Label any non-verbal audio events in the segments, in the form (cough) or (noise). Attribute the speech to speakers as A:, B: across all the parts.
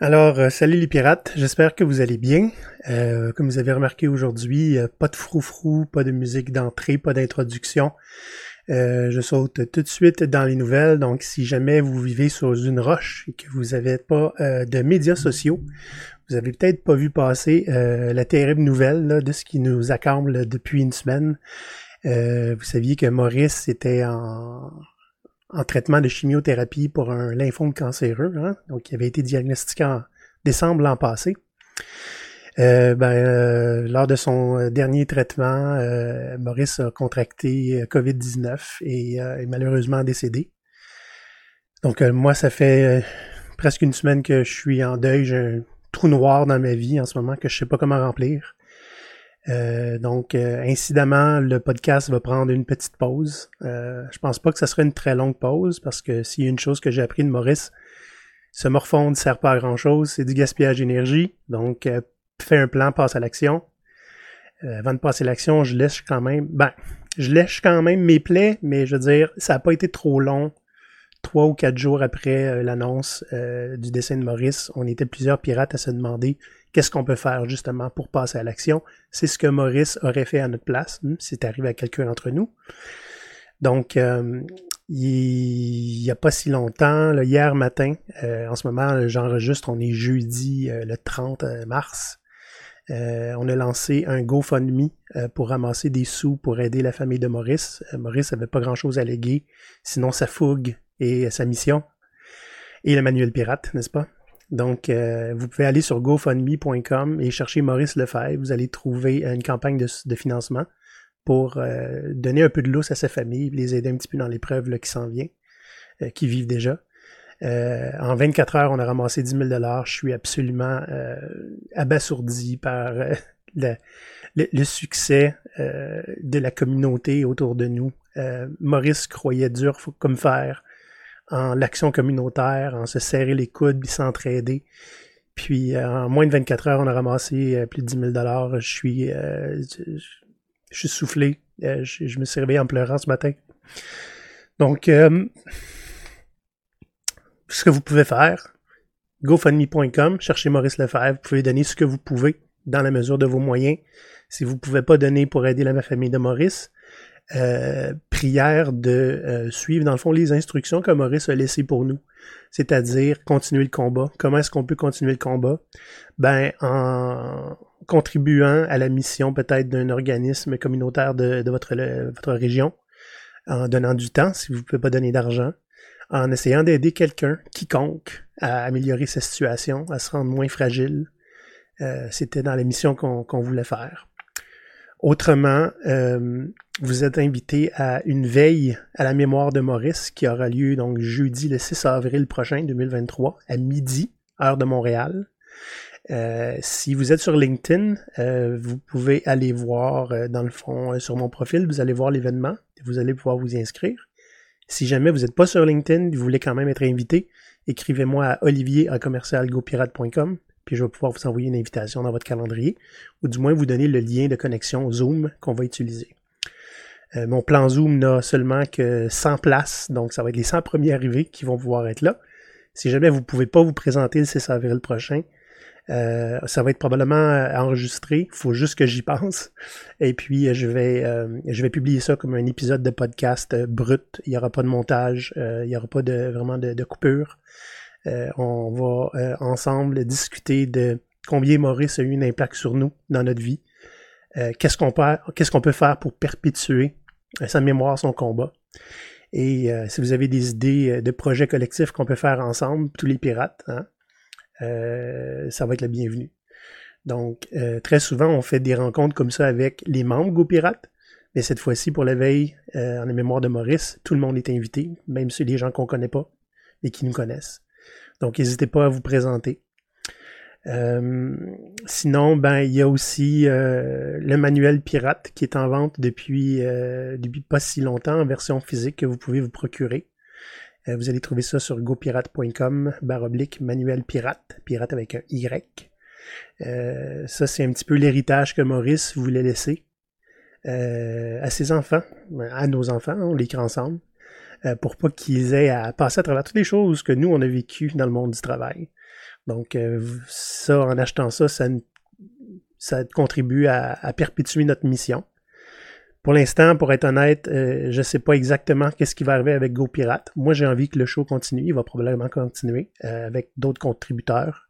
A: Alors, euh, salut les pirates, j'espère que vous allez bien. Euh, comme vous avez remarqué aujourd'hui, euh, pas de froufrou, pas de musique d'entrée, pas d'introduction. je saute tout de suite dans les nouvelles, donc si jamais vous vivez sur une roche et que vous n'avez pas de médias sociaux, vous avez peut-être pas vu passer la terrible nouvelle de ce qui nous accable depuis une semaine. vous saviez que Maurice était en, en traitement de chimiothérapie pour un lymphome cancéreux, hein, donc il avait été diagnostiqué en décembre l'an passé. Euh, ben, euh, lors de son dernier traitement, euh, Maurice a contracté COVID-19 et est malheureusement décédé. Donc moi, ça fait presque une semaine que je suis en deuil. J'ai un trou noir dans ma vie en ce moment que je sais pas comment remplir. Euh, donc, euh, incidemment, le podcast va prendre une petite pause. Euh, je pense pas que ce sera une très longue pause parce que s'il y a une chose que j'ai appris de Maurice, se morfondre ne sert pas à grand chose, c'est du gaspillage d'énergie. Donc, euh, fais un plan, passe à l'action. avant de passer à l'action, je laisse quand même, ben, je lèche quand même mes plaies, mais je veux dire, ça n'a pas été trop long. Trois ou quatre jours après l'annonce du dessin de Maurice, on était plusieurs pirates à se demander Qu'est-ce qu'on peut faire justement pour passer à l'action? C'est ce que Maurice aurait fait à notre place, hmm, si c'est arrivé à quelqu'un d'entre nous. Donc, euh, il n'y a pas si longtemps, hier matin, euh, en ce moment, j'enregistre, on est jeudi euh, le 30 mars. on a lancé un GoFundMe pour ramasser des sous pour aider la famille de Maurice. Maurice n'avait pas grand-chose à léguer, sinon sa fougue et sa mission. Et le manuel pirate, n'est-ce pas? Donc, euh, vous pouvez aller sur gofundme.com et chercher Maurice Lefebvre. Vous allez trouver une campagne de, financement pour euh, donner un peu de lousse à sa famille, les aider un petit peu dans l'épreuve qui s'en vient, euh, qui vivent déjà. en 24 heures, on a ramassé 10 000 Je suis absolument abasourdi par (laughs) le, le, succès de la communauté autour de nous. Maurice croyait dur comme fer en l'action communautaire, en se serrer les coudes, puis s'entraider. Puis euh, en moins de 24 heures, on a ramassé euh, plus de 10 000 dollars. Je suis, euh, je, suis soufflé. Je, me suis réveillé en pleurant ce matin. Donc, ce que vous pouvez faire, gofundme.com, cherchez Maurice Lefebvre. Vous pouvez donner ce que vous pouvez dans la mesure de vos moyens. Si vous ne pouvez pas donner pour aider la famille de Maurice, euh, prière de euh, suivre, dans le fond, les instructions que Maurice a laissées pour nous. C'est-à-dire continuer le combat. Comment est-ce qu'on peut continuer le combat? Ben, en contribuant à la mission peut-être d'un organisme communautaire de, votre, votre région, en donnant du temps, si vous ne pouvez pas donner d'argent, en essayant d'aider quelqu'un, quiconque, à améliorer sa situation, à se rendre moins fragile. Euh, c'était dans la mission qu'on voulait faire. Autrement, euh, vous êtes invité à une veille à la mémoire de Maurice qui aura lieu donc jeudi le 6 avril prochain 2023 à midi, heure de Montréal. Euh, si vous êtes sur LinkedIn, euh, vous pouvez aller voir dans le fond sur mon profil, vous allez voir l'événement, vous allez pouvoir vous inscrire. Si jamais vous n'êtes pas sur LinkedIn, vous voulez quand même être invité, écrivez-moi à olivier à commercialgopirate.com puis je vais pouvoir vous envoyer une invitation dans votre calendrier, ou du moins vous donner le lien de connexion Zoom qu'on va utiliser. Euh, mon plan Zoom n'a seulement que 100 places, donc ça va être les 100 premiers arrivés qui vont pouvoir être là. Si jamais vous ne pouvez pas vous présenter le 6 avril prochain, euh, ça va être probablement euh, enregistré. Il faut juste que j'y pense. Et puis je vais je vais publier ça comme un épisode de podcast brut. Il n'y aura pas de montage, il n'y aura pas de vraiment de, de coupure. Euh, on va euh, ensemble discuter de combien Maurice a eu une impact sur nous dans notre vie. Euh, qu'est-ce qu'on peut, faire pour perpétuer sa mémoire, son combat. Et si vous avez des idées de projets collectifs qu'on peut faire ensemble, tous les pirates, hein, ça va être le bienvenu. Donc, très souvent, on fait des rencontres comme ça avec les membres GoPirates, mais cette fois-ci, pour la veille en la mémoire de Maurice, tout le monde est invité, même ceux les gens qu'on connaît pas et qui nous connaissent. Donc, n'hésitez pas à vous présenter. Euh, sinon, ben, il y a aussi euh, le manuel pirate qui est en vente depuis, euh, depuis pas si longtemps en version physique que vous pouvez vous procurer. vous allez trouver ça sur gopirate.com baroblique manuel pirate, pirate avec un Y. ça, c'est un petit peu l'héritage que Maurice voulait laisser à ses enfants, à nos enfants, on l'écrit ensemble. Pour pas qu'ils aient à passer à travers toutes les choses que nous, on a vécues dans le monde du travail. Donc, ça, en achetant ça, ça, contribue à perpétuer notre mission. Pour l'instant, pour être honnête, euh, je ne sais pas exactement qu'est-ce qui va arriver avec GoPirate. Moi, j'ai envie que le show continue. Il va probablement continuer euh, avec d'autres contributeurs.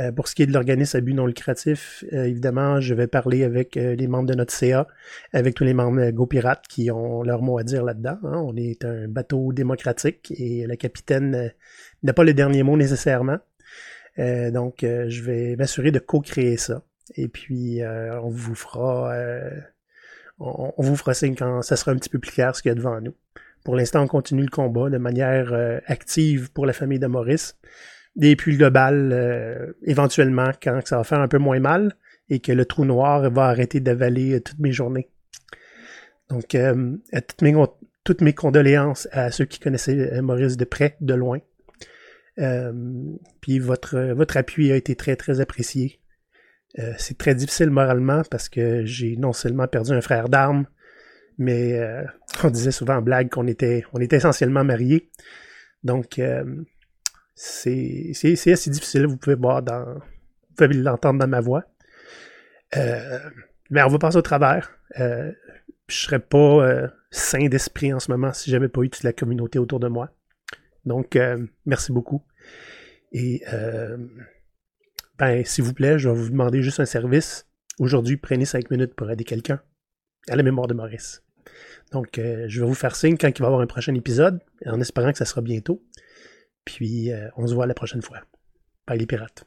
A: Euh, pour ce qui est de l'organisme à but non lucratif, évidemment, je vais parler avec les membres de notre CA, avec tous les membres GoPirate qui ont leur mot à dire là-dedans. Hein. On est un bateau démocratique et le capitaine n'a pas le dernier mot nécessairement. donc, je vais m'assurer de co-créer ça. Et puis, on vous fera on, vous fera signe quand ça sera un petit peu plus clair ce qu'il y a devant nous. Pour l'instant, on continue le combat de manière euh, active pour la famille de Maurice. Et puis le global, euh, éventuellement, quand ça va faire un peu moins mal et que le trou noir va arrêter d'avaler euh, toutes mes journées. Donc, toutes, mes, toutes mes condoléances à ceux qui connaissaient Maurice de près, de loin. puis votre, appui a été très, très apprécié. Euh, c'est très difficile moralement parce que j'ai non seulement perdu un frère d'armes, mais euh, on disait souvent en blague qu'on était, était essentiellement mariés. Donc, euh, c'est assez difficile. Vous pouvez voir dans, vous pouvez l'entendre dans ma voix. mais on va passer au travers. je serais pas sain d'esprit en ce moment si j'avais pas eu toute la communauté autour de moi. Donc, merci beaucoup. Et ben, s'il vous plaît, je vais vous demander juste un service. Aujourd'hui, prenez cinq minutes pour aider quelqu'un à la mémoire de Maurice. Donc, euh, je vais vous faire signe quand il va y avoir un prochain épisode, en espérant que ça sera bientôt. Puis, euh, on se voit la prochaine fois. Bye les pirates.